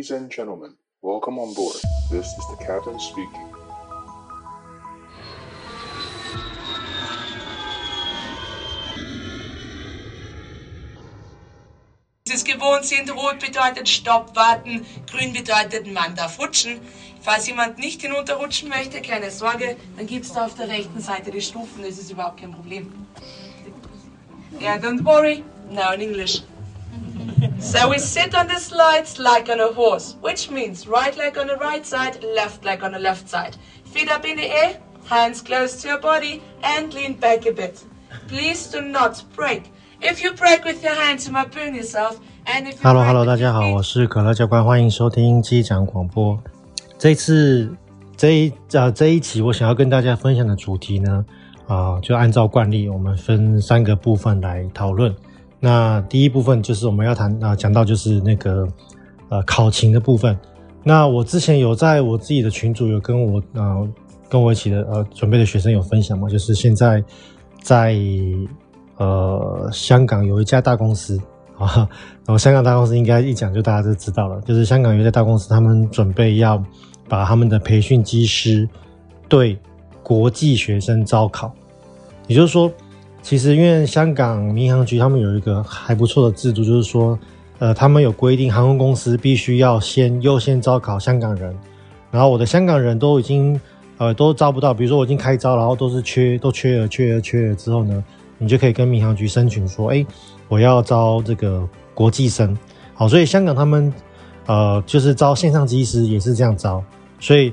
Ladies and gentlemen, welcome on board. This is the captain speaking. Es gewohnt sind, rot bedeutet Stopp, warten, grün bedeutet man darf rutschen. Falls jemand nicht hinunterrutschen möchte, keine Sorge, dann gibt es da auf der rechten Seite die Stufen, das ist überhaupt kein Problem. Yeah, don't worry, now in English. So we sit on the slides like on a horse, which means right leg on the right side, left leg on the left side. Feet up in the air, hands close to your body, and lean back a bit. Please do not break. If you break with your hands, you might burn yourself. And if you Hello Hello，大家好，我是可乐教官，欢迎收听机长广播。这次这一呃这一期，我想要跟大家分享的主题呢，啊、呃，就按照惯例，我们分三个部分来讨论。 那第一部分就是我们要谈啊，讲、到就是那个呃考勤的部分。那我之前有在我自己的群组有跟我呃跟我一起的呃准备的学生有分享嘛，就是现在在呃香港有一家大公司啊，然后香港大公司应该一讲就大家就知道了，就是香港有一家大公司，他们准备要把他们的培训机师对国际学生招考，也就是说。其实，因为香港民航局他们有一个还不错的制度，就是说，呃，他们有规定，航空公司必须要先优先招考香港人。然后我的香港人都已经，呃，都招不到。比如说我已经开招，然后都是缺，都缺了，缺了，缺了之后呢，你就可以跟民航局申请说，哎，我要招这个国际生。好，所以香港他们，呃，就是招线上机师也是这样招，所以。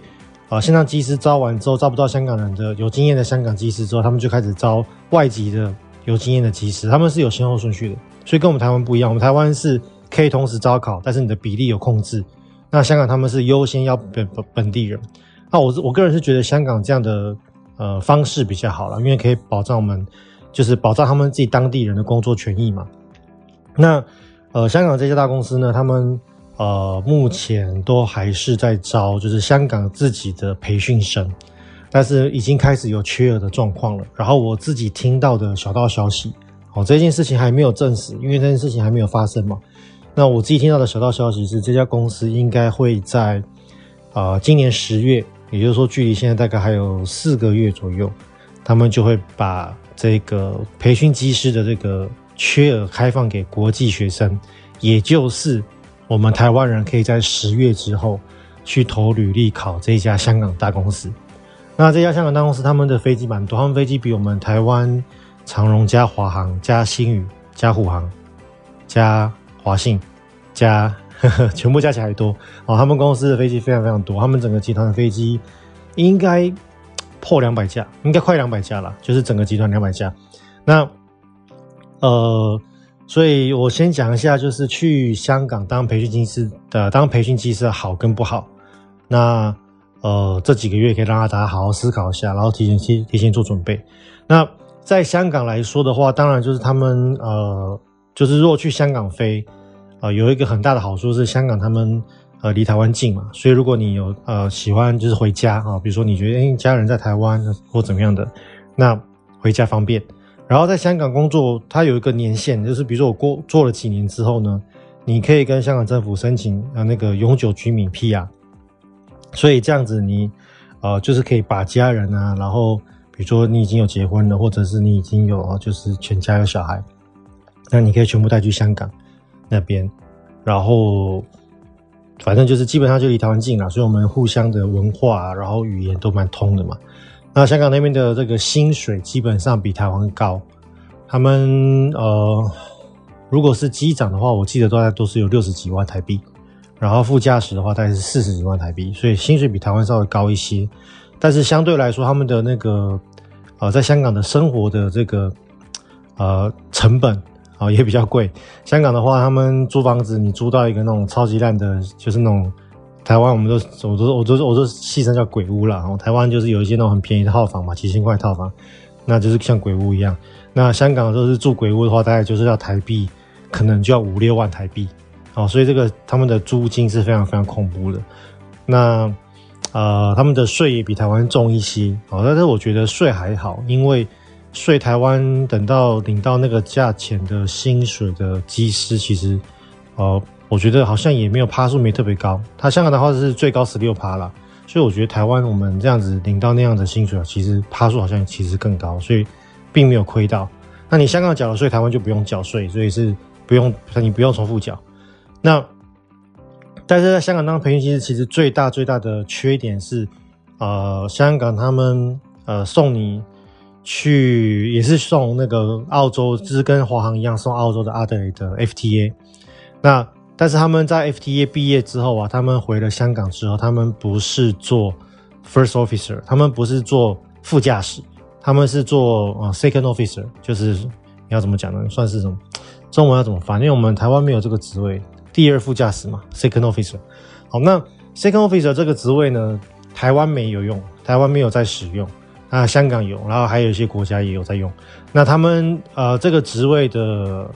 啊，线上机师招完之后，招不到香港人的有经验的香港机师之后，他们就开始招外籍的有经验的机师，他们是有先后顺序的，所以跟我们台湾不一样。我们台湾是可以同时招考，但是你的比例有控制。那香港他们是优先要本本本地人。那我我个人是觉得香港这样的呃方式比较好了，因为可以保障我们就是保障他们自己当地人的工作权益嘛。那呃，香港这些大公司呢，他们。呃，目前都还是在招，就是香港自己的培训生，但是已经开始有缺额的状况了。然后我自己听到的小道消息，哦，这件事情还没有证实，因为这件事情还没有发生嘛。那我自己听到的小道消息是，这家公司应该会在呃今年十月，也就是说距离现在大概还有四个月左右，他们就会把这个培训机师的这个缺额开放给国际学生，也就是。我们台湾人可以在十月之后去投履历考这一家香港大公司。那这家香港大公司他们的飞机蛮多，他们飞机比我们台湾长荣加华航加新宇加虎航加华信加呵 呵全部加起来还多哦。他们公司的飞机非常非常多，他们整个集团的飞机应该破两百架，应该快两百架了，就是整个集团两百架。那呃。所以我先讲一下，就是去香港当培训机师的，当培训机师好跟不好。那呃，这几个月可以让大家好好思考一下，然后提前提提前做准备。那在香港来说的话，当然就是他们呃，就是如果去香港飞，呃，有一个很大的好处是香港他们呃离台湾近嘛，所以如果你有呃喜欢就是回家啊，比如说你觉得诶家人在台湾或怎么样的，那回家方便。然后在香港工作，它有一个年限，就是比如说我过做了几年之后呢，你可以跟香港政府申请啊那个永久居民 PR，所以这样子你呃就是可以把家人啊，然后比如说你已经有结婚了，或者是你已经有就是全家有小孩，那你可以全部带去香港那边，然后反正就是基本上就离台湾近了，所以我们互相的文化然后语言都蛮通的嘛。那香港那边的这个薪水基本上比台湾高，他们呃，如果是机长的话，我记得大概都是有六十几万台币，然后副驾驶的话大概是四十几万台币，所以薪水比台湾稍微高一些，但是相对来说，他们的那个呃，在香港的生活的这个呃成本啊、也比较贵。香港的话，他们租房子，你租到一个那种超级烂的，就是那种。台湾我们都，我都，我都，我都戏称叫鬼屋啦。然后台湾就是有一些那种很便宜的套房嘛，几千块套房，那就是像鬼屋一样。那香港都是住鬼屋的话，大概就是要台币，可能就要五六万台币。哦，所以这个他们的租金是非常非常恐怖的。那呃，他们的税也比台湾重一些。哦，但是我觉得税还好，因为税台湾等到领到那个价钱的薪水的机师，其实呃我觉得好像也没有趴数没特别高。它香港的话是最高十六趴了，所以我觉得台湾我们这样子领到那样的薪水，其实趴数好像其实更高，所以并没有亏到。那你香港缴了税，台湾就不用缴税，所以是不用你不用重复缴。那但是在香港当培训机师，其实最大最大的缺点是，呃，香港他们呃送你去也是送那个澳洲，就是跟华航一样送澳洲的阿德雷的 FTA。那但是他们在 FTA 毕业之后啊，他们回了香港之后，他们不是做 First Officer，他们不是做副驾驶，他们是做呃 Second Officer，就是你要怎么讲呢？算是什么？中文要怎么翻？因为我们台湾没有这个职位。第二副驾驶嘛，second officer。好，那 second officer 这个职位呢，台湾没有用，台湾没有在使用，啊，香港有，然后还有一些国家也有在用。那他们呃，这个职位的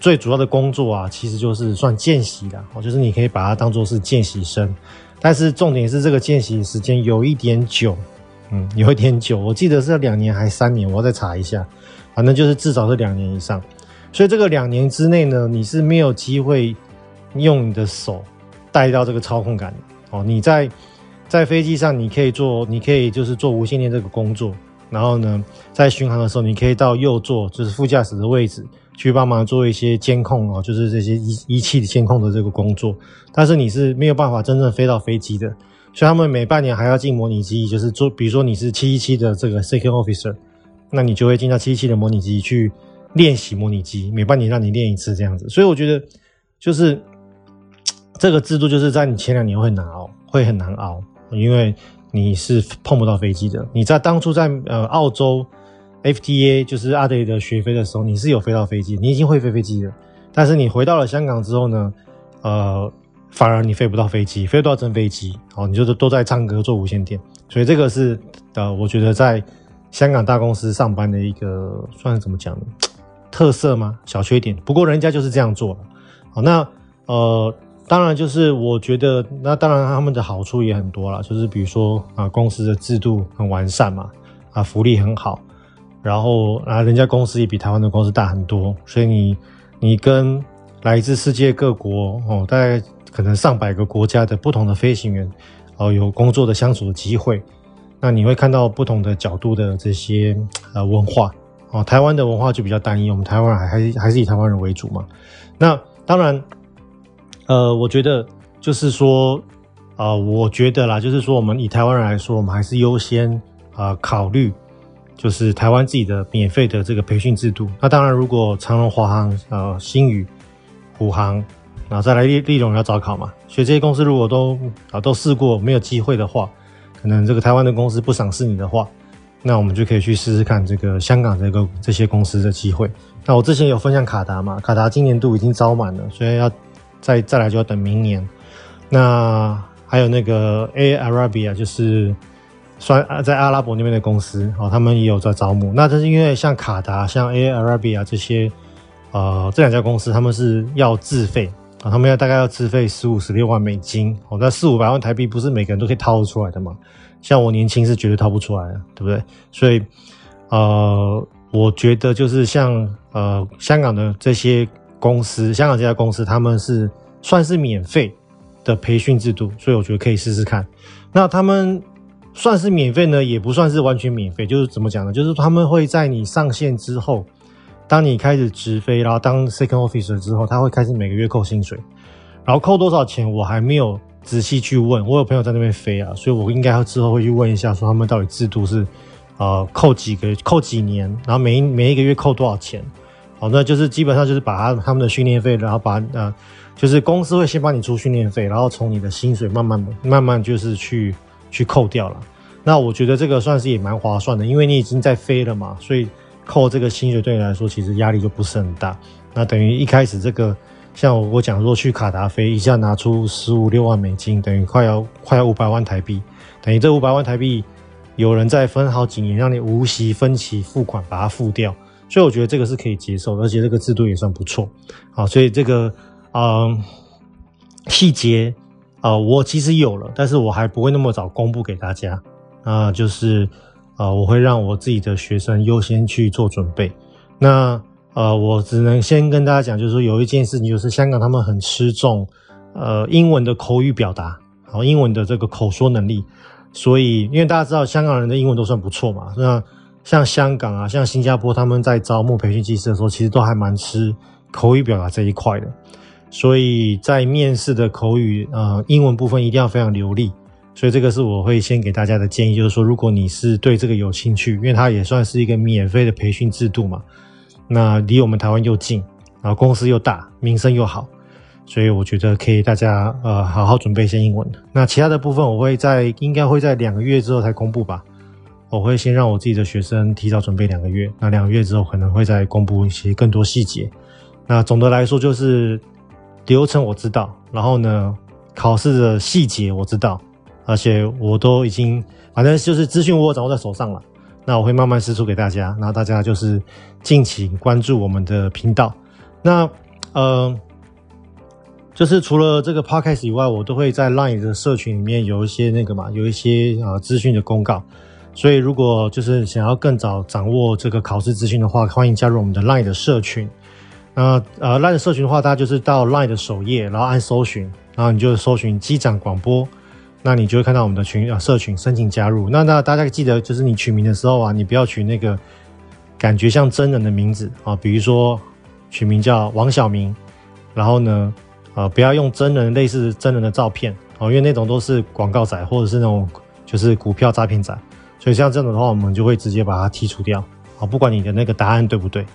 最主要的工作啊，其实就是算见习的，哦，就是你可以把它当做是见习生，但是重点是这个见习时间有一点久，嗯，有一点久，我记得是两年还是三年，我要再查一下，反正就是至少是两年以上。所以这个两年之内呢，你是没有机会。用你的手带到这个操控杆哦，你在在飞机上，你可以做，你可以就是做无线电这个工作，然后呢，在巡航的时候，你可以到右座，就是副驾驶的位置去帮忙做一些监控哦，就是这些仪仪器的监控的这个工作。但是你是没有办法真正飞到飞机的，所以他们每半年还要进模拟机，就是做，比如说你是七一七的这个 second officer，那你就会进到七一七的模拟机去练习模拟机，每半年让你练一次这样子。所以我觉得就是。这个制度就是在你前两年会难熬，会很难熬，因为你是碰不到飞机的。你在当初在呃澳洲 FTA 就是阿德雷德学飞的时候，你是有飞到飞机，你已经会飞飞机了。但是你回到了香港之后呢，呃，反而你飞不到飞机，飞不到真飞机，哦，你就是都在唱歌做无线电。所以这个是呃，我觉得在香港大公司上班的一个算是怎么讲呢？特色吗？小缺点。不过人家就是这样做了。好，那呃。当然，就是我觉得，那当然他们的好处也很多啦，就是比如说啊，公司的制度很完善嘛，啊，福利很好，然后啊，人家公司也比台湾的公司大很多，所以你你跟来自世界各国哦，大概可能上百个国家的不同的飞行员哦，有工作的相处的机会，那你会看到不同的角度的这些呃文化哦，台湾的文化就比较单一，我们台湾人还还是还是以台湾人为主嘛，那当然。呃，我觉得就是说，呃，我觉得啦，就是说，我们以台湾人来说，我们还是优先啊、考虑，就是台湾自己的免费的这个培训制度。那当然，如果长荣、华航、呃星宇、虎航，然后再来立立荣要招考嘛，所以这些公司如果都啊、都试过没有机会的话，可能这个台湾的公司不赏识你的话，那我们就可以去试试看这个香港这个这些公司的机会。那我之前有分享卡达嘛，卡达今年度已经招满了，所以要。再再来就要等明年，那还有那个 A Arabia 就是算在阿拉伯那边的公司哦，他们也有在招募。那这是因为像卡达、像 Air Arabia 这些呃这两家公司，他们是要自费啊，他们要大概要自费十五十六万美金哦，那四五百万台币不是每个人都可以掏得出来的嘛？像我年轻是绝对掏不出来的，对不对？所以呃，我觉得就是像呃香港的这些。公司，香港这家公司，他们是算是免费的培训制度，所以我觉得可以试试看。那他们算是免费呢，也不算是完全免费，就是怎么讲呢？就是他们会在你上线之后，当你开始直飞，然后当 second officer 之后，他会开始每个月扣薪水，然后扣多少钱，我还没有仔细去问。我有朋友在那边飞啊，所以我应该之后会去问一下，说他们到底制度是呃扣几个扣几年，然后每一每一个月扣多少钱。好，那就是基本上就是把他他们的训练费，然后把呃，就是公司会先帮你出训练费，然后从你的薪水慢慢慢慢就是去去扣掉了。那我觉得这个算是也蛮划算的，因为你已经在飞了嘛，所以扣这个薪水对你来说其实压力就不是很大。那等于一开始这个像我我讲说去卡达飞一下拿出十五六万美金，等于快要快要五百万台币，等于这五百万台币有人在分好几年让你无息分期付款把它付掉。所以我觉得这个是可以接受的，而且这个制度也算不错，好，所以这个嗯细节啊，我其实有了，但是我还不会那么早公布给大家啊、就是啊、我会让我自己的学生优先去做准备。那呃，我只能先跟大家讲，就是说有一件事情，就是香港他们很吃重呃英文的口语表达，好，英文的这个口说能力。所以，因为大家知道香港人的英文都算不错嘛，那像香港啊，像新加坡，他们在招募培训技师的时候，其实都还蛮吃口语表达这一块的。所以在面试的口语呃英文部分一定要非常流利。所以这个是我会先给大家的建议，就是说，如果你是对这个有兴趣，因为它也算是一个免费的培训制度嘛，那离我们台湾又近，然后公司又大，名声又好。所以我觉得可以，大家呃好好准备一些英文。那其他的部分我会在应该会在两个月之后才公布吧。我会先让我自己的学生提早准备两个月，那两个月之后可能会再公布一些更多细节。那总的来说就是流程我知道，然后呢考试的细节我知道，而且我都已经反正就是资讯我掌握在手上了。那我会慢慢输出给大家，然后大家就是敬请关注我们的频道。那呃。就是除了这个 podcast 以外，我都会在 Line 的社群里面有一些那个嘛，有一些啊资讯的公告。所以如果就是想要更早掌握这个考试资讯的话，欢迎加入我们的 Line 的社群。那呃 Line 的社群的话，大家就是到 Line 的首页，然后按搜寻，然后你就搜寻机长广播，那你就会看到我们的群啊社群，申请加入。那那大家记得，就是你取名的时候啊，你不要取那个感觉像真人的名字啊，比如说取名叫王小明，然后呢。啊、不要用真人类似真人的照片哦，因为那种都是广告仔或者是那种就是股票诈骗仔，所以像这种的话，我们就会直接把它剔除掉。啊，不管你的那个答案对不对，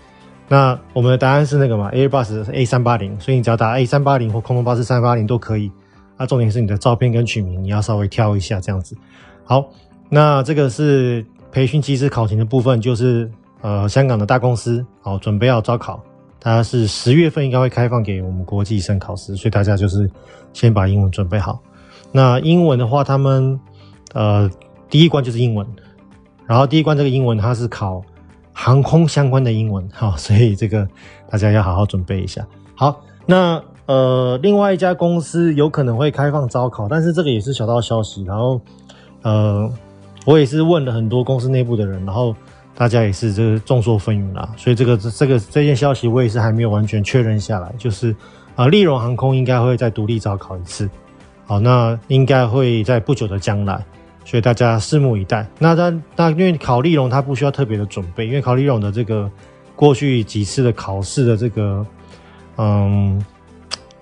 那我们的答案是那个嘛，Airbus A 三八零，所以你只要打 A 三八零或空中巴士三八零都可以。那重点是你的照片跟取名你要稍微挑一下这样子。好，那这个是培训机师考勤的部分，就是呃香港的大公司好准备要招考。它是十月份应该会开放给我们国际生考试，所以大家就是先把英文准备好。那英文的话，他们呃第一关就是英文，然后第一关这个英文它是考航空相关的英文，好，所以这个大家要好好准备一下。好，那呃另外一家公司有可能会开放招考，但是这个也是小道消息。然后呃我也是问了很多公司内部的人，然后。大家也是这个众说纷纭啦，所以这个这个这件消息我也是还没有完全确认下来。就是啊，利荣航空应该会再独立招考一次，好，那应该会在不久的将来，所以大家拭目以待。那但那因为考利荣他不需要特别的准备，因为考利荣的这个过去几次的考试的这个嗯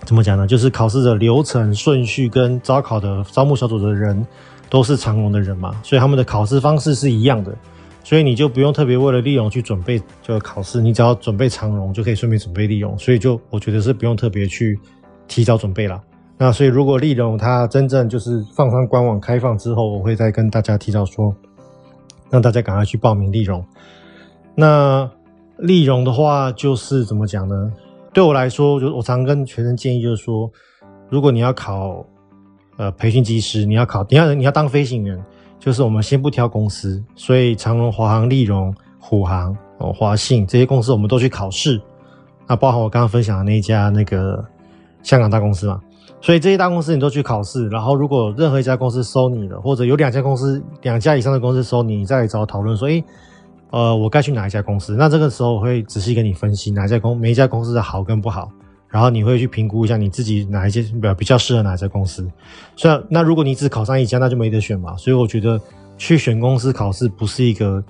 怎么讲呢？就是考试的流程顺序跟招考的招募小组的人都是长荣的人嘛，所以他们的考试方式是一样的。所以你就不用特别为了立荣去准备这个考试，你只要准备长荣就可以顺便准备立荣，所以就我觉得是不用特别去提早准备啦。那所以如果立荣它真正就是放上官网开放之后，我会再跟大家提早说，让大家赶快去报名立荣。那立荣的话就是怎么讲呢？对我来说，就我常跟学生建议就是说，如果你要考呃培训机师，你要考你要你要当飞行员。就是我们先不挑公司，所以长荣、华航、立荣、虎航、哦华信这些公司我们都去考试，那包含我刚刚分享的那一家那个香港大公司嘛，所以这些大公司你都去考试，然后如果任何一家公司收你了，或者有两家公司、两家以上的公司收你，你再来找讨论说，诶，呃，我该去哪一家公司？那这个时候我会仔细跟你分析哪一家公每一家公司的好跟不好。然后你会去评估一下你自己哪一间比较比较适合哪一家公司，虽然那如果你只考上一家，那就没得选嘛。所以我觉得去选公司考试不是一个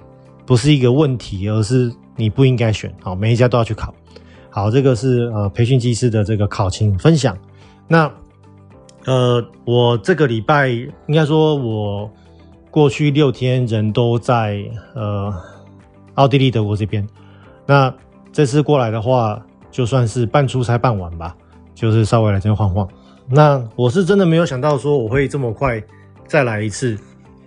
不是一个问题，而是你不应该选。好，每一家都要去考。好，这个是呃培训机师的这个考勤分享。那呃我这个礼拜应该说我过去六天人都在呃奥地利德国这边。那这次过来的话。就算是半出差半玩吧，就是稍微来这边晃晃。那我是真的没有想到说我会这么快再来一次，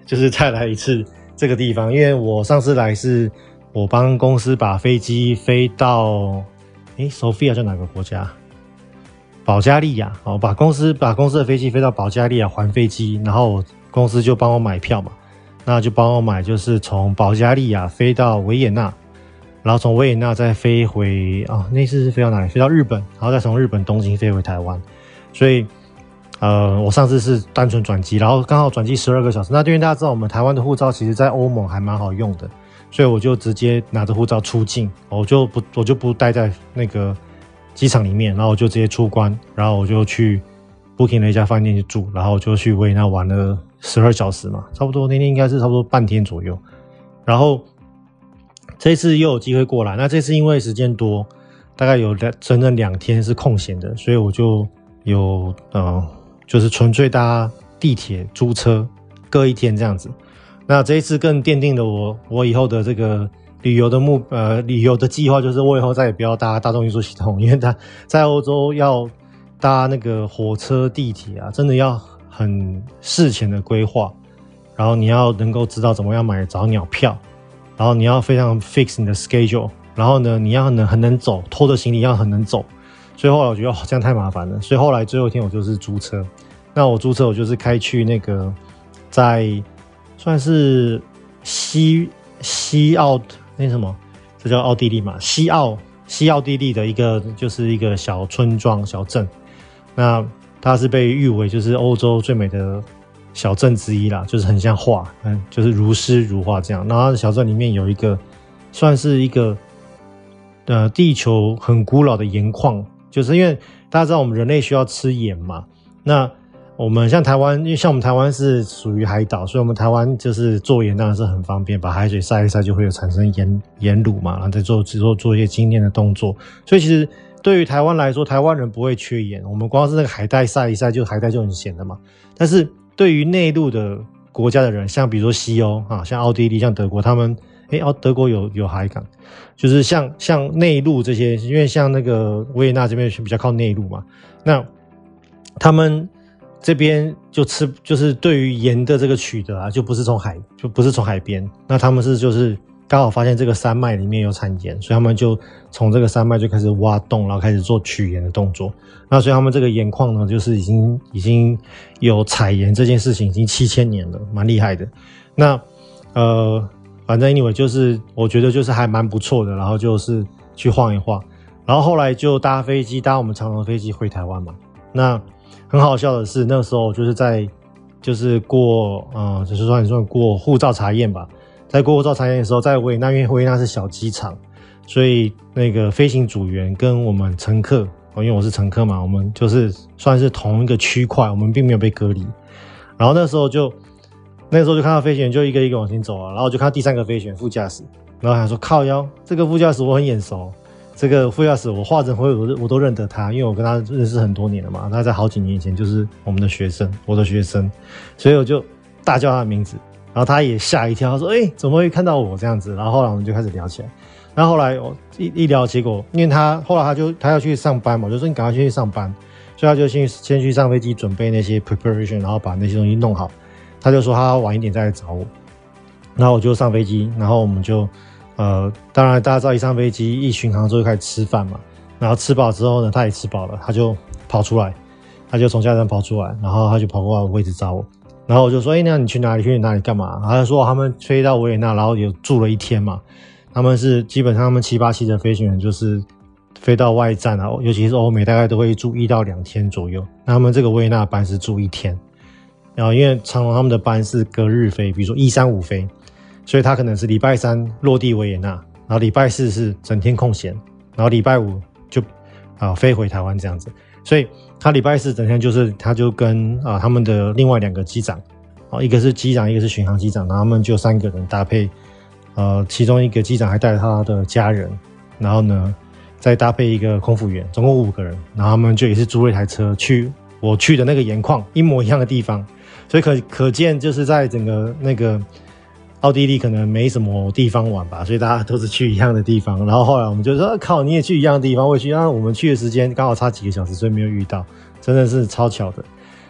就是再来一次这个地方。因为我上次来是我帮公司把飞机飞到，诶，Sofia 在哪个国家？保加利亚。哦，把公司把公司的飞机飞到保加利亚还飞机，然后公司就帮我买票嘛，那就帮我买，就是从保加利亚飞到维也纳。然后从维也纳再飞回啊、那次是飞到哪里？飞到日本，然后再从日本东京飞回台湾。所以，呃，我上次是单纯转机，然后刚好转机十二个小时。那因为大家知道，我们台湾的护照其实在欧盟还蛮好用的，所以我就直接拿着护照出境，我就不我就不待在那个机场里面，然后我就直接出关，然后我就去 booking 了一家饭店去住，然后就去维也纳玩了十二小时嘛，差不多那天应该是差不多半天左右，然后这次又有机会过来，那这次因为时间多，大概有两整整两天是空闲的，所以我就有呃就是纯粹搭地铁租车。各一天这样子，那这一次更奠定了我我以后的这个旅游的目呃旅游的计划，就是我以后再也不要搭大众运输系统，因为它在欧洲要搭那个火车地铁啊，真的要很事前的规划，然后你要能够知道怎么样买早鸟票，然后你要非常 fix 你的 schedule，然后呢你要能很能走，拖着行李要很能走，所以后来我觉得这样太麻烦了，所以后来最后一天我就是租车，那我租车我就是开去那个。在算是西西奥那什么，这叫奥地利嘛？西奥西奥地利的一个就是一个小村庄小镇，那它是被誉为就是欧洲最美的小镇之一啦，就是很像画，嗯，就是如诗如画这样。然后小镇里面有一个算是一个呃地球很古老的盐矿，就是因为大家知道我们人类需要吃盐嘛，那。我们像台湾，因为像我们台湾是属于海岛，所以我们台湾就是做盐当然是很方便，把海水晒一晒就会有产生盐盐卤嘛，然后再做做做一些精炼的动作。所以其实对于台湾来说，台湾人不会缺盐。我们光是那个海带晒一晒，就海带就很咸的嘛。但是对于内陆的国家的人，像比如说西欧啊，像奥地利、像德国，他们诶哦，德国有有海港，就是像像内陆这些，因为像那个维也纳这边比较靠内陆嘛，那他们。这边就吃，就是对于盐的这个取得啊，就不是从海，就不是从海边。那他们是就是刚好发现这个山脉里面有产盐，所以他们就从这个山脉就开始挖洞，然后开始做取盐的动作。那所以他们这个盐矿呢，就是已经已经有采盐这件事情已经七千年了，蛮厉害的。那呃，反正 anyway 就是我觉得就是还蛮不错的，然后就是去晃一晃，然后后来就搭飞机，搭我们长荣飞机回台湾嘛。那很好笑的是，那时候就是在，就是过，嗯，就是说你说过护照查验吧，在过护照查验的时候，在维也纳，因为维也纳是小机场，所以那个飞行组员跟我们乘客，因为我是乘客嘛，我们就是算是同一个区块，我们并没有被隔离。然后那时候就，那时候就看到飞行员就一个一个往前走啊，然后就看到第三个飞行员副驾驶，然后还说靠腰，这个副驾驶我很眼熟。这个副驾驶，我化成灰我我都认得他，因为我跟他认识很多年了嘛。他在好几年前就是我们的学生，我的学生，所以我就大叫他的名字，然后他也吓一跳，他说：“哎，怎么会看到我这样子？”然后后来我们就开始聊起来。然后后来我一一聊，结果因为他后来他就他要去上班嘛，我就说你赶快去上班，所以他就先先去上飞机准备那些 preparation，然后把那些东西弄好。他就说他晚一点再来找我，然后我就上飞机，然后我们就。呃，当然，大家知道一上飞机一巡航之后就开始吃饭嘛，然后吃饱之后呢，他也吃饱了，他就跑出来，他就从驾驶跑出来，然后他就跑过来位置找我，然后我就说，哎，那你去哪里？去哪里干嘛？他就说他们飞到维也纳，然后有住了一天嘛，他们是基本上他们七八七的飞行员就是飞到外站啊，尤其是欧美，大概都会住一到两天左右。那他们这个维也纳班是住一天，然后因为长荣他们的班是隔日飞，比如说一三五飞。所以他可能是礼拜三落地维也纳，然后礼拜四是整天空闲，然后礼拜五就啊飞回台湾这样子。所以他礼拜四整天就是他就跟啊他们的另外两个机长，啊一个是机长，一个是巡航机长，然后他们就三个人搭配，呃其中一个机长还带着他的家人，然后呢再搭配一个空服员，总共五个人，然后他们就也是租了一台车去我去的那个盐矿一模一样的地方，所以可可见就是在整个那个。奥地利可能没什么地方玩吧，所以大家都是去一样的地方。然后后来我们就说：“、靠，你也去一样的地方，我也去。”然后我们去的时间刚好差几个小时，所以没有遇到，真的是超巧的。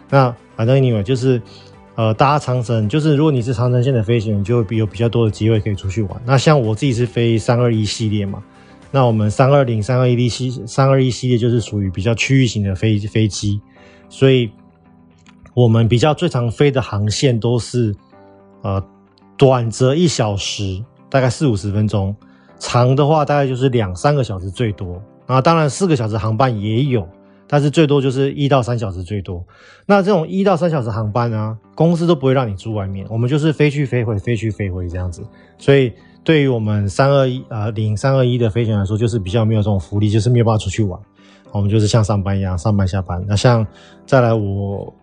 那反正 anyway 就是，呃，搭长城，就是如果你是长城线的飞行员，就会比有比较多的机会可以出去玩。那像我自己是飞三二一系列嘛，那我们三二零、三二一系、三二一系列就是属于比较区域型的飞飞机，所以我们比较最常飞的航线都是，呃。短则一小时，大概四五十分钟；长的话，大概就是两三个小时最多。啊，当然四个小时航班也有，但是最多就是一到三小时最多。那这种一到三小时航班呢，公司都不会让你住外面，我们就是飞去飞回，飞去飞回这样子。所以对于我们三二一啊领三二一的飞行员来说，就是比较没有这种福利，就是没有办法出去玩。我们就是像上班一样，上班下班。那像再来我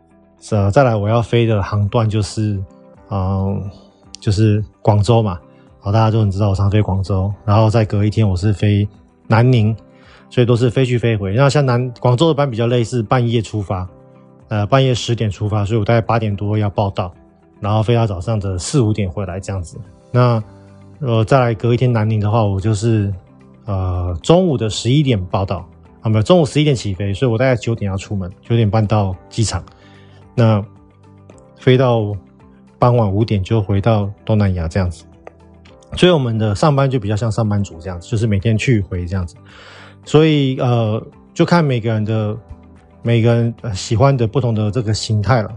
呃再来我要飞的航段就是嗯就是广州嘛，好，大家都很知道我常飞广州，然后再隔一天我是飞南宁，所以都是飞去飞回。那像南广州的班比较类似半夜出发，呃半夜十点出发，所以我大概八点多要报到，然后飞到早上的四五点回来这样子。那呃，再来隔一天南宁的话，我就是呃中午的十一点报到，啊没有，中午十一点起飞，所以我大概九点要出门，九点半到机场，那飞到傍晚五点就回到东南亚这样子，所以我们的上班就比较像上班族这样子，就是每天去回这样子，所以呃就看每个人的每个人喜欢的不同的这个形态了。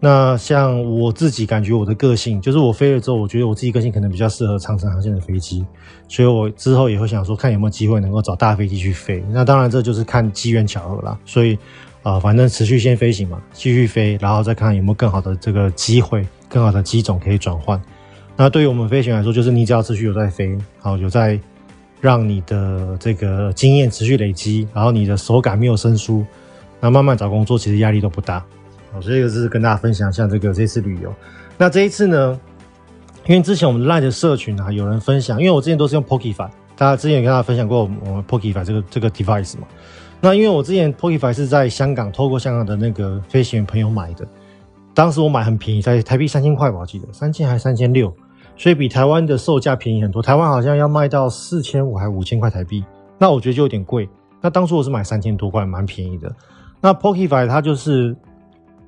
那像我自己感觉我的个性，就是我飞了之后，我觉得我自己个性可能比较适合长程航线的飞机，所以我之后也会想说，看有没有机会能够找大飞机去飞。那当然这就是看机缘巧合啦。所以、呃，反正持续先飞行嘛，继续飞，然后再看有没有更好的这个机会，更好的机种可以转换。那对于我们飞行来说，就是你只要持续有在飞，好，有在让你的这个经验持续累积，然后你的手感没有生疏，那慢慢找工作其实压力都不大。好，所以这个是跟大家分享一下这个这次旅游。那这一次呢，因为之前我们 LINE 的社群啊，有人分享，因为我之前都是用 Pokify，大家之前也跟大家分享过我们 Pokify 这个这个 device 嘛。那因为我之前 Pokify 是在香港透过香港的那个飞行员朋友买的，当时我买很便宜，在台币三千块吧，我记得三千还是三千六，所以比台湾的售价便宜很多。台湾好像要卖到四千五还五千块台币，那我觉得就有点贵。那当初我是买三千多块，蛮便宜的。那 Pokify 它就是。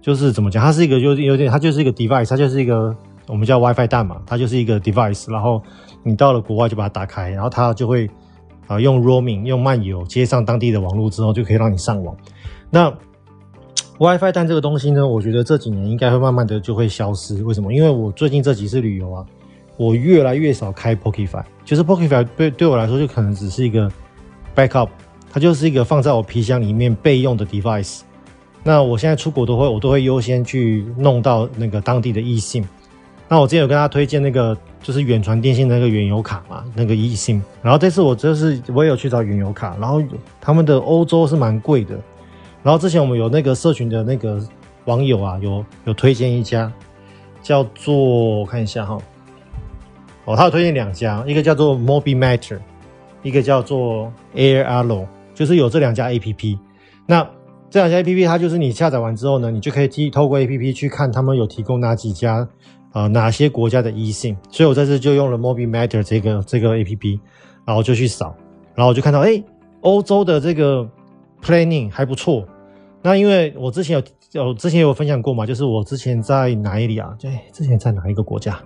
就是怎么讲，它是一个有有点，它就是一个 device，它就是一个我们叫 WiFi 蛋嘛，它就是一个 device。然后你到了国外就把它打开，然后它就会啊、用 roaming 用漫游接上当地的网络之后，就可以让你上网。那 WiFi 但这个东西呢，我觉得这几年应该会慢慢的就会消失。为什么？因为我最近这几次旅游啊，我越来越少开 Pokify，就是 Pokify 对对我来说就可能只是一个 backup，它就是一个放在我皮箱里面备用的 device。那我现在出国都会，我都会优先去弄到那个当地的 eSIM。那我之前有跟大家推荐那个，就是远传电信那个远游卡嘛，那个 eSIM。然后这次我就是我也有去找远游卡，然后他们的欧洲是蛮贵的。然后之前我们有那个社群的那个网友啊，有有推荐一家，叫做我看一下哈，哦，他有推荐两家，一个叫做 Mobimatter，一个叫做 AirAllo，就是有这两家 APP。那这两家 A P P，它就是你下载完之后呢，你就可以透过 A P P 去看他们有提供哪几家，呃，哪些国家的 eSIM。所以我在这就用了 Mobimatter 这个这个 A P P，然后就去扫，然后我就看到，哎，欧洲的这个 planning 还不错。那因为我之前有，我之前有分享过嘛，就是我之前在哪里啊？对，之前在哪一个国家？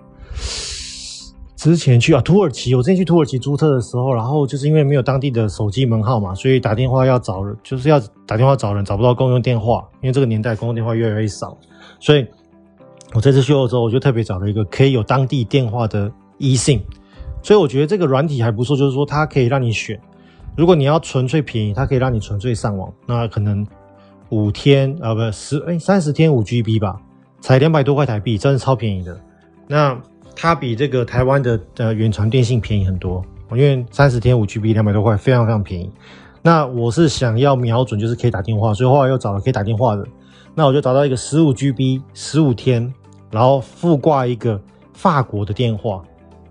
之前去啊，土耳其，我之前去土耳其租车的时候，然后就是因为没有当地的手机门号嘛，所以打电话要找人，就是要打电话找人，找不到公用电话，因为这个年代公用电话越来越少，所以我这次去欧洲，我就特别找了一个可以有当地电话的 eSIM，所以我觉得这个软体还不错，就是说它可以让你选，如果你要纯粹便宜，它可以让你纯粹上网，那可能五天啊，不是十哎三十天五 GB 吧，才两百多块台币，真的超便宜的，那。它比这个台湾的呃远传电信便宜很多，因为三十天五 GB 两百多块，非常非常便宜。那我是想要瞄准，就是可以打电话，所以后来又找了可以打电话的。那我就找到一个十五 GB 十五天，然后附挂一个法国的电话，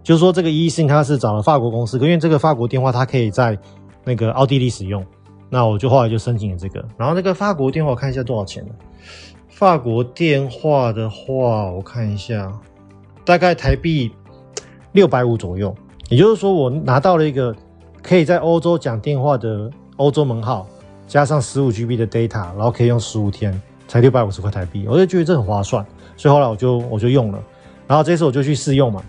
就是说这个 eSIM 它是找了法国公司，因为这个法国电话它可以在那个奥地利使用。那我就后来就申请了这个，然后那个法国电话我看一下多少钱呢？法国电话的话，我看一下。大概台币六百五左右，也就是说，我拿到了一个可以在欧洲讲电话的欧洲门号，加上十五 GB 的 data，然后可以用十五天，才六百五十块台币，我就觉得这很划算，所以后来我就我就用了，然后这次我就去试用嘛，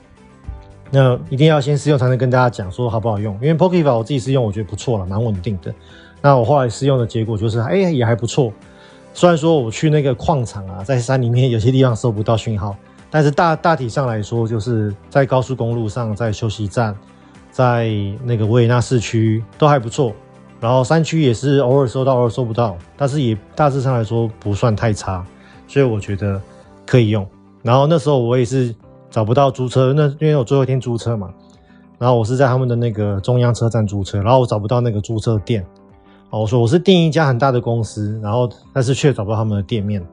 那一定要先试用才能跟大家讲说好不好用，因为 Pokify 我自己试用我觉得不错了，蛮稳定的。那我后来试用的结果就是，哎、也还不错，虽然说我去那个矿场啊，在山里面 有些地方收不到讯号。但是大大体上来说，就是在高速公路上，在休息站，在那个维也纳市区都还不错。然后山区也是偶尔收到，偶尔收不到，但是也大致上来说不算太差，所以我觉得可以用。然后那时候我也是找不到租车，那因为我最后一天租车嘛，然后我是在他们的那个中央车站租车，然后我找不到那个租车店，哦，我说我是订一家很大的公司，然后但是却找不到他们的店面，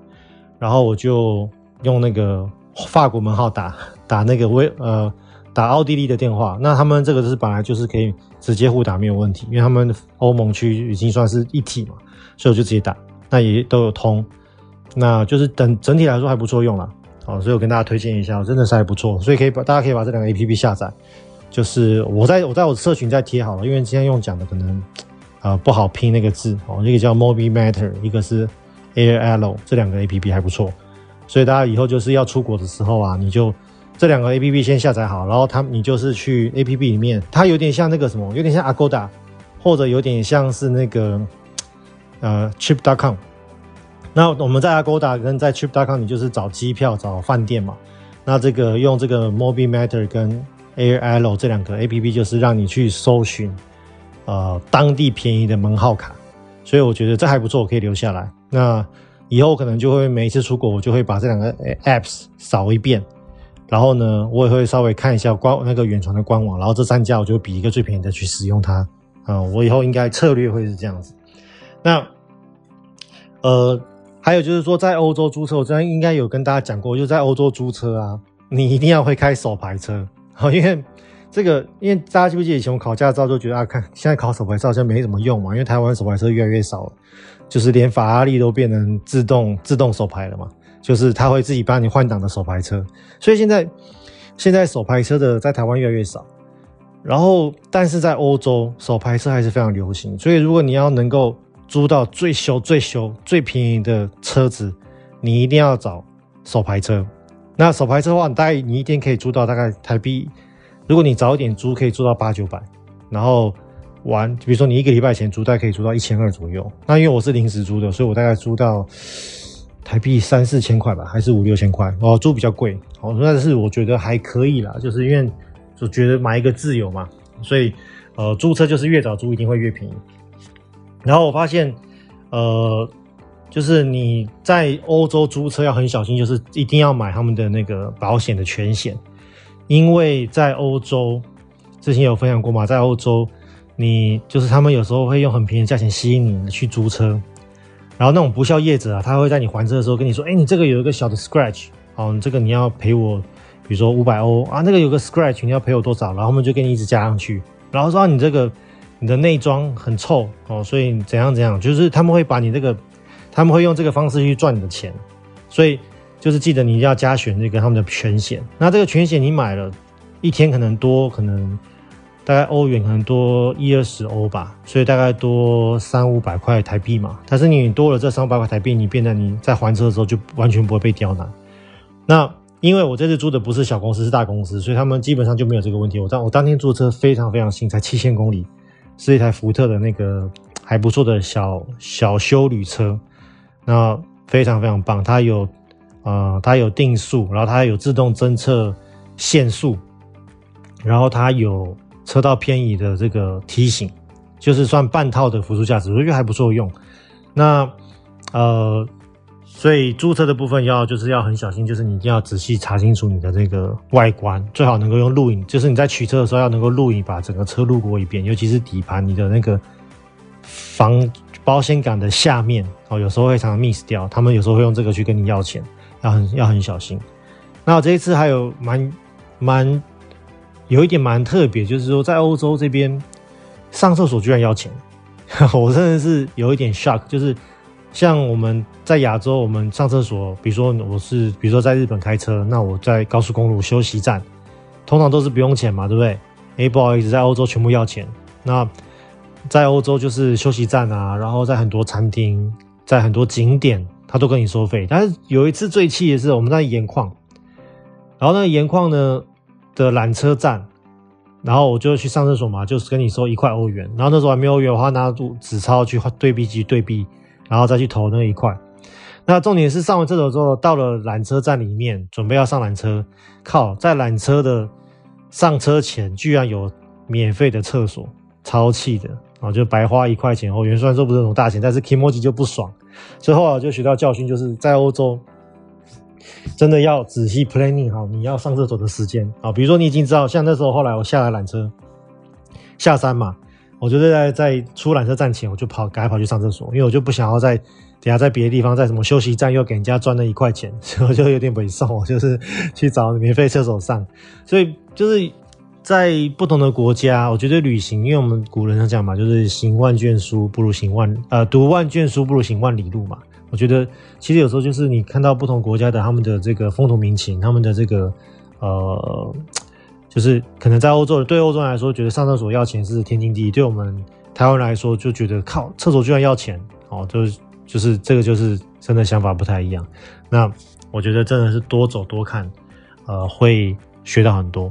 然后我就用那个法国门号打打那个威呃打奥地利的电话，那他们这个是本来就是可以直接互打没有问题，因为他们欧盟区已经算是一体嘛，所以我就直接打，那也都有通，那就是等整体来说还不错用了，好，所以我跟大家推荐一下，真的是还不错，所以可以把大家可以把这两个 APP 下载。就是我在我在我社群再贴好了，因为今天用讲的可能啊、不好拼那个字哦，一个叫 Mobimatter，一个是 Airalo，这两个 A P P 还不错，所以大家以后就是要出国的时候啊，你就这两个 A P P 先下载好，然后它你就是去 A P P 里面，它有点像那个什么，有点像 Agoda，或者有点像是那个呃 Trip dot com。那我们在 Agoda 跟在 Trip dot com，你就是找机票、找饭店嘛。那这个用这个 Mobimatter 跟 Airalo 这两个 APP 就是让你去搜寻，呃，当地便宜的门号卡，所以我觉得这还不错，我可以留下来。那以后可能就会每一次出国，我就会把这两个 Apps 扫一遍，然后呢，我也会稍微看一下官那个远传的官网，然后这三家我就比一个最便宜的去使用它。啊、我以后应该策略会是这样子。那呃，还有就是说，在欧洲租车，我之前应该有跟大家讲过，就在欧洲租车啊，你一定要会开手排车。好，因为这个，因为大家记不记得以前我考驾照就觉得啊，看现在考手排车好像没什么用嘛，因为台湾手排车越来越少了，就是连法拉利都变成自动自动手排了嘛，就是他会自己帮你换挡的手排车，所以现在现在手排车的在台湾越来越少，然后但是在欧洲手排车还是非常流行，所以如果你要能够租到最修最修最便宜的车子，你一定要找手排车。那手排车的话，你大概你一天可以租到大概台币，如果你早一点租，可以租到八九百，然后玩，比如说你一个礼拜前租，大概可以租到一千二左右。那因为我是临时租的，所以我大概租到台币三四千块吧，还是五六千块哦，租比较贵哦，但是我觉得还可以啦，就是因为就觉得买一个自由嘛，所以呃租车就是越早租一定会越便宜。然后我发现呃。就是你在欧洲租车要很小心，就是一定要买他们的那个保险的全险，因为在欧洲之前有分享过嘛，在欧洲你就是他们有时候会用很便宜的价钱吸引你去租车，然后那种不肖业者啊，他会在你还车的时候跟你说，哎，你这个有一个小的 scratch，哦，你这个你要赔我，比如说五百欧啊，那个有个 scratch，你要赔我多少？然后他们就给你一直加上去，然后说你这个你的内装很臭哦，所以怎样怎样，就是他们会把你这个。他们会用这个方式去赚你的钱，所以就是记得你要加选这个他们的全险。那这个全险你买了，一天可能多，可能大概欧元可能多一二十欧吧，所以大概多三五百块台币嘛。但是你多了这三百块台币，你变得你在还车的时候就完全不会被刁难。那因为我这次租的不是小公司，是大公司，所以他们基本上就没有这个问题。我当我当天租车非常非常新，才七千公里，是一台福特的那个还不错的小小休旅车。那非常非常棒，它有，呃，它有定速，然后它有自动侦测限速，然后它有车道偏移的这个提醒，就是算半套的辅助驾驶，我觉得还不错用。那呃，所以租车的部分要就是要很小心，就是你一定要仔细查清楚你的这个外观，最好能够用录影，就是你在取车的时候要能够录影，把整个车录过一遍，尤其是底盘你的那个防。保险杆的下面哦，有时候会常常 miss 掉，他们有时候会用这个去跟你要钱，要很要很小心。那我这一次还有蛮蛮有一点蛮特别，就是说在欧洲这边上厕所居然要钱，我真的是有一点 shock。就是像我们在亚洲，我们上厕所，比如说我是比如说在日本开车，那我在高速公路休息站，通常都是不用钱嘛，对不对？哎，不好意思，在欧洲全部要钱。那在欧洲就是休息站啊，然后在很多餐厅，在很多景点，他都跟你收费。但是有一次最气的是，我们在盐矿，然后那个盐矿呢的缆车站，然后我就去上厕所嘛，就是跟你收一块欧元。然后那时候还没有欧元，我还拿住纸钞去对币机对币，然后再去投那一块。那重点是上完厕所之后，到了缆车站里面，准备要上缆车，靠，在缆车的上车前居然有免费的厕所，超气的。啊，就白花一块钱欧元，虽然说不是那种大钱，但是 Kimoji 就不爽。所以后来就学到教训，就是在欧洲，真的要仔细 planning 好你要上厕所的时间啊。比如说你已经知道，像那时候后来我下来缆车下山嘛，我就在在出缆车站前，我就跑赶快跑去上厕所，因为我就不想要在等下在别的地方在什么休息站又给人家赚了一块钱，所以我就有点猥琐，我就是去找免费厕所上。所以就是在不同的国家，我觉得旅行，因为我们古人讲嘛，就是行万卷书不如行万呃读万卷书不如行万里路嘛。我觉得其实有时候就是你看到不同国家的他们的这个风土民情，他们的这个呃，就是可能在欧洲对欧洲人来说，觉得上厕所要钱是天经地义，对我们台湾来说就觉得靠厕所居然要钱哦，就。就是这个，就是真的想法不太一样。那我觉得真的是多走多看，呃，会学到很多。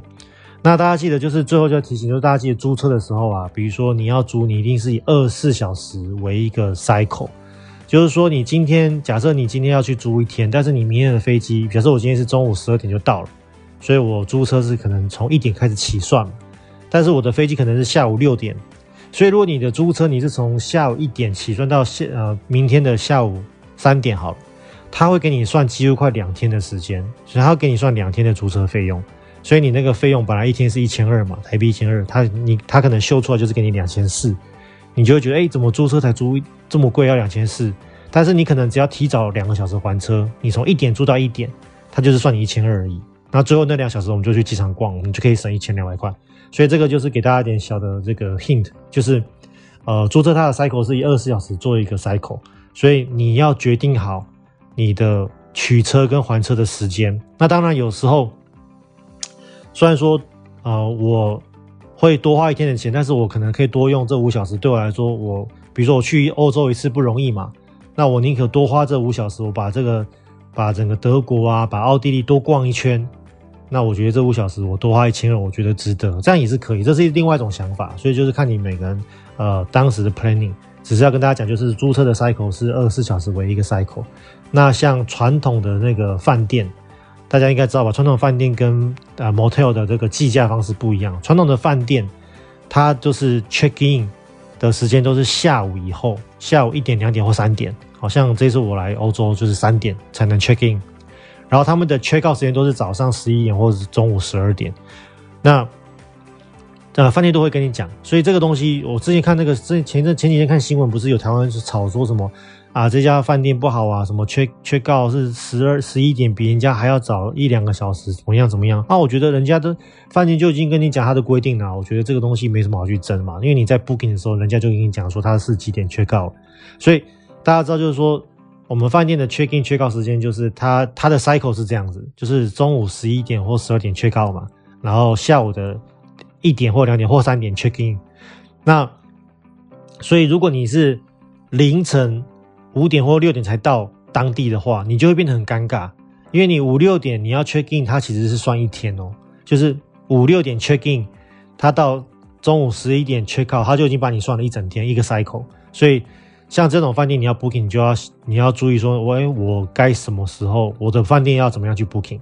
那大家记得，就是最后就要提醒，就是大家记得租车的时候啊，比如说你要租，你一定是以二十四小时为一个 cycle。就是说，你今天假设你今天要去租一天，但是你明天的飞机，假设我今天是中午十二点就到了，所以我租车是可能从一点开始起算，但是我的飞机可能是下午六点。所以，如果你的租车你是从下午一点起算到下呃明天的下午三点好了，他会给你算几乎快两天的时间，所以他会给你算两天的租车费用。所以你那个费用本来一天是一千二嘛，台币一千二，他你他可能秀出来就是给你两千四，你就会觉得哎、怎么租车才租这么贵要两千四？但是你可能只要提早两个小时还车，你从一点租到一点，他就是算你一千二而已。那最后那两小时我们就去机场逛，我们就可以省一千两百块。所以这个就是给大家一点小的这个 hint，就是，呃，租车它的 cycle 是以二十四小时做一个 cycle，所以你要决定好你的取车跟还车的时间。那当然有时候，虽然说，呃，我会多花一天的钱，但是我可能可以多用这五小时。对我来说，我比如说我去欧洲一次不容易嘛，那我宁可多花这五小时，我把这个把整个德国啊，把奥地利多逛一圈。那我觉得这五小时我多花一千二，我觉得值得，这样也是可以，这是另外一种想法，所以就是看你每个人呃当时的 planning。只是要跟大家讲，就是租车的 cycle 是二十四小时为一个 cycle。那像传统的那个饭店，大家应该知道吧？传统饭店跟呃 motel 的这个计价方式不一样。传统的饭店，它就是 check in 的时间都是下午以后，下午一点、两点或三点。好像这次我来欧洲就是三点才能 check in。然后他们的 check out 时间都是早上十一点或者中午十二点，那呃饭店都会跟你讲，所以这个东西我之前看那个之前阵前几天看新闻，不是有台湾是炒作什么啊这家饭店不好啊，什么缺缺告是十二十一点比人家还要早一两个小时，怎么样怎么样？那我觉得人家的饭店就已经跟你讲他的规定了，我觉得这个东西没什么好去争嘛，因为你在 booking 的时候，人家就跟你讲说他是几点缺告所以大家知道就是说。我们饭店的 check in check out 时间就是它它的 cycle 是这样子，就是中午十一点或十二点 check out 嘛，然后下午的一点或两点或三点 check in。那所以如果你是凌晨五点或六点才到当地的话，你就会变得很尴尬，因为你五六点你要 check in，它其实是算一天哦，就是五六点 check in，它到中午十一点 check out，它就已经把你算了一整天一个 cycle，所以。像这种饭店，你要 booking，你就要你要注意说，喂，我该什么时候我的饭店要怎么样去 booking？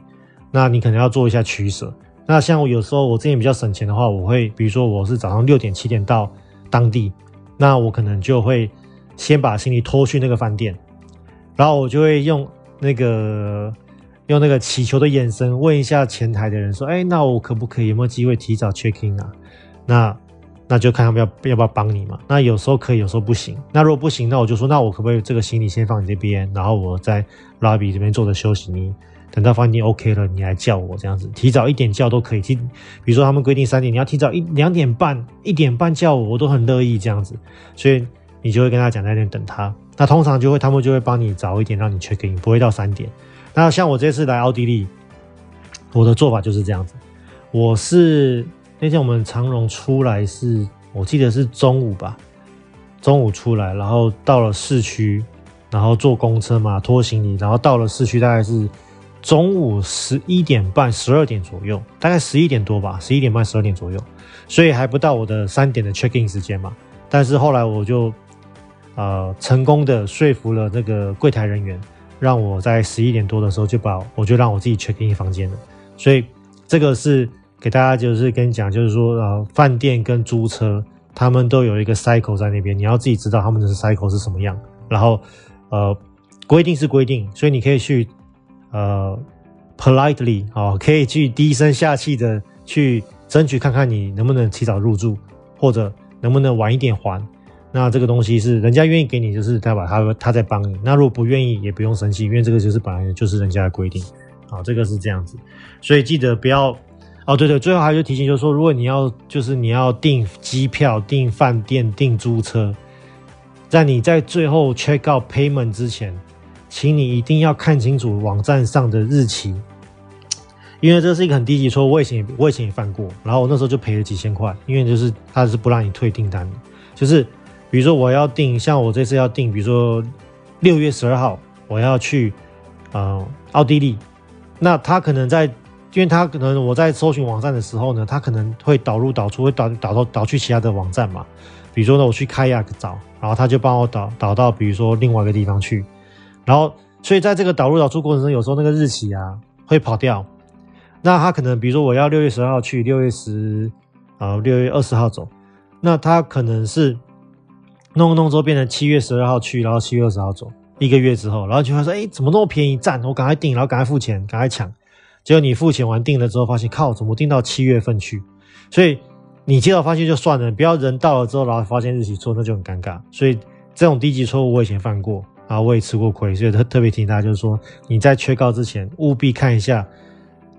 那你可能要做一下取舍。那像我有时候我之前比较省钱的话，我会比如说我是早上六点七点到当地，那我可能就会先把行李拖去那个饭店，然后我就会用那个用那个祈求的眼神问一下前台的人说，哎，那我可不可以有没有机会提早 check in 啊？那那就看他们要要不要帮你嘛。那有时候可以，有时候不行。那如果不行，那我就说，那我可不可以这个行李先放你这边，然后我在 lobby 这边坐着休息。你等到饭店 OK 了，你来叫我这样子，提早一点叫都可以。提，比如说他们规定三点，你要提早一两点半、一点半叫我，我都很乐意这样子。所以你就会跟他讲在那边等他。那通常就会他们就会帮你早一点让你 check in，不会到三点。那像我这次来奥地利，我的做法就是这样子，我是。那天我们长荣出来是，我记得是中午吧，中午出来，然后到了市区，然后坐公车嘛，拖行李，然后到了市区大概是中午十一点半、十二点左右，大概十一点多吧，十一点半、十二点左右，所以还不到我的三点的 check in 时间嘛。但是后来我就呃成功的说服了那个柜台人员，让我在十一点多的时候就把我就让我自己 check in 房间了。所以这个是。给大家就是跟你讲，就是说，呃，饭店跟租车，他们都有一个 cycle 在那边，你要自己知道他们的 cycle 是什么样。然后，呃，规定是规定，所以你可以去呃，politely 哦，可以去低声下气的去争取看看你能不能提早入住，或者能不能晚一点还。那这个东西是人家愿意给你，就是代表他他在帮你。那如果不愿意，也不用生气，因为这个就是本来就是人家的规定。好，这个是这样子，所以记得不要哦。对对，最后还有提醒，就是说，如果你要就是你要订机票、订饭店、订租车，在你在最后 check out payment 之前，请你一定要看清楚网站上的日期，因为这是一个很低级错误，我以前我以前也犯过，然后我那时候就赔了几千块，因为就是他是不让你退订单的，就是。比如说我要订，像我这次要订，比如说六月十二号我要去呃奥地利，那他可能在，因为他可能我在搜寻网站的时候呢，他可能会导入导出，会导导到导去其他的网站嘛。比如说呢，我去 Kayak 找，然后他就帮我导导到比如说另外一个地方去，然后所以在这个导入导出过程中，有时候那个日期啊会跑掉。那他可能比如说我要六月十二号去，六月十呃六月二十号走，那他可能是。弄弄之后变成七月十二号去，然后七月二十号走，一个月之后，然后就会说：“哎，怎么那么便宜？赞！我赶快订，然后赶快付钱，赶快抢。”结果你付钱完订了之后，发现靠，怎么订到七月份去？所以你接到发现就算了，不要人到了之后，然后发现日期错，那就很尴尬。所以这种低级错误我以前犯过啊，我也吃过亏，所以特特别提醒大家，就是说你在缺告之前，务必看一下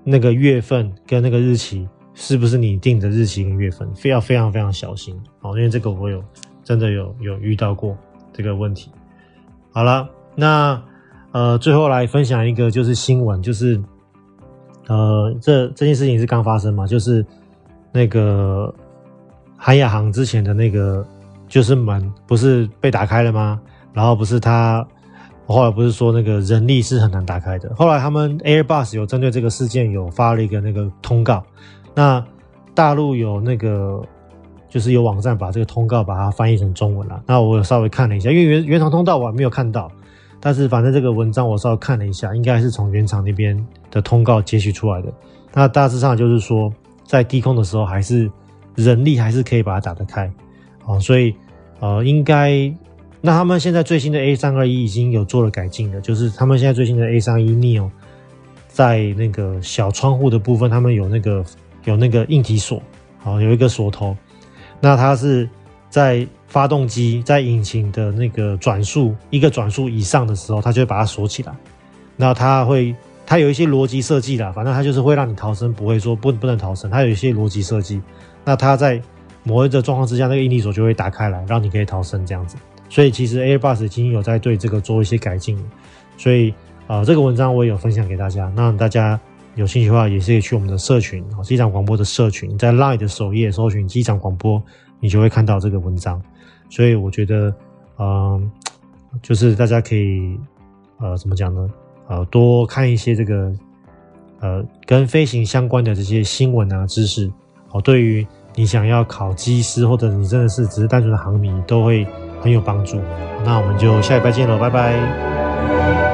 那个月份跟那个日期是不是你订的日期跟月份，非要非常非常小心哦，因为这个我有。真的有有遇到过这个问题。好了，那呃，最后来分享一个就是新闻，就是呃，这这件事情是刚发生嘛，就是那个韩亚航之前的那个就是门不是被打开了吗？然后不是他后来不是说那个人力是很难打开的。后来他们 Airbus 有针对这个事件有发了一个那个通告，那大陆有那个。就是有网站把这个通告把它翻译成中文了，那我稍微看了一下，因为原原厂通道我还没有看到，但是反正这个文章我稍微看了一下，应该是从原厂那边的通告截取出来的。那大致上就是说，在低空的时候还是人力还是可以把它打得开，哦，所以呃应该那他们现在最新的 A 三二一已经有做了改进了，就是他们现在最新的 A 三一 Neo 在那个小窗户的部分，他们有那个有那个硬体锁，哦，有一个锁头。那它是在发动机在引擎的那个转速一个转速以上的时候，它就会把它锁起来。那它会，它有一些逻辑设计啦，反正它就是会让你逃生，不会说不不能逃生。它有一些逻辑设计。那它在某一个状况之下，那个应力锁就会打开来，让你可以逃生这样子。所以其实 Airbus 已经有在对这个做一些改进。所以啊、呃，这个文章我也有分享给大家。那大家。有兴趣的话，也是可以去我们的社群哦，机长广播的社群，在 Line 的首页搜寻“机长广播”，你就会看到这个文章。所以我觉得，嗯、就是大家可以，呃，怎么讲呢？呃，多看一些这个，呃，跟飞行相关的这些新闻啊、知识哦，对于你想要考机师，或者你真的是只是单纯的航迷，都会很有帮助。那我们就下礼拜见喽，拜拜。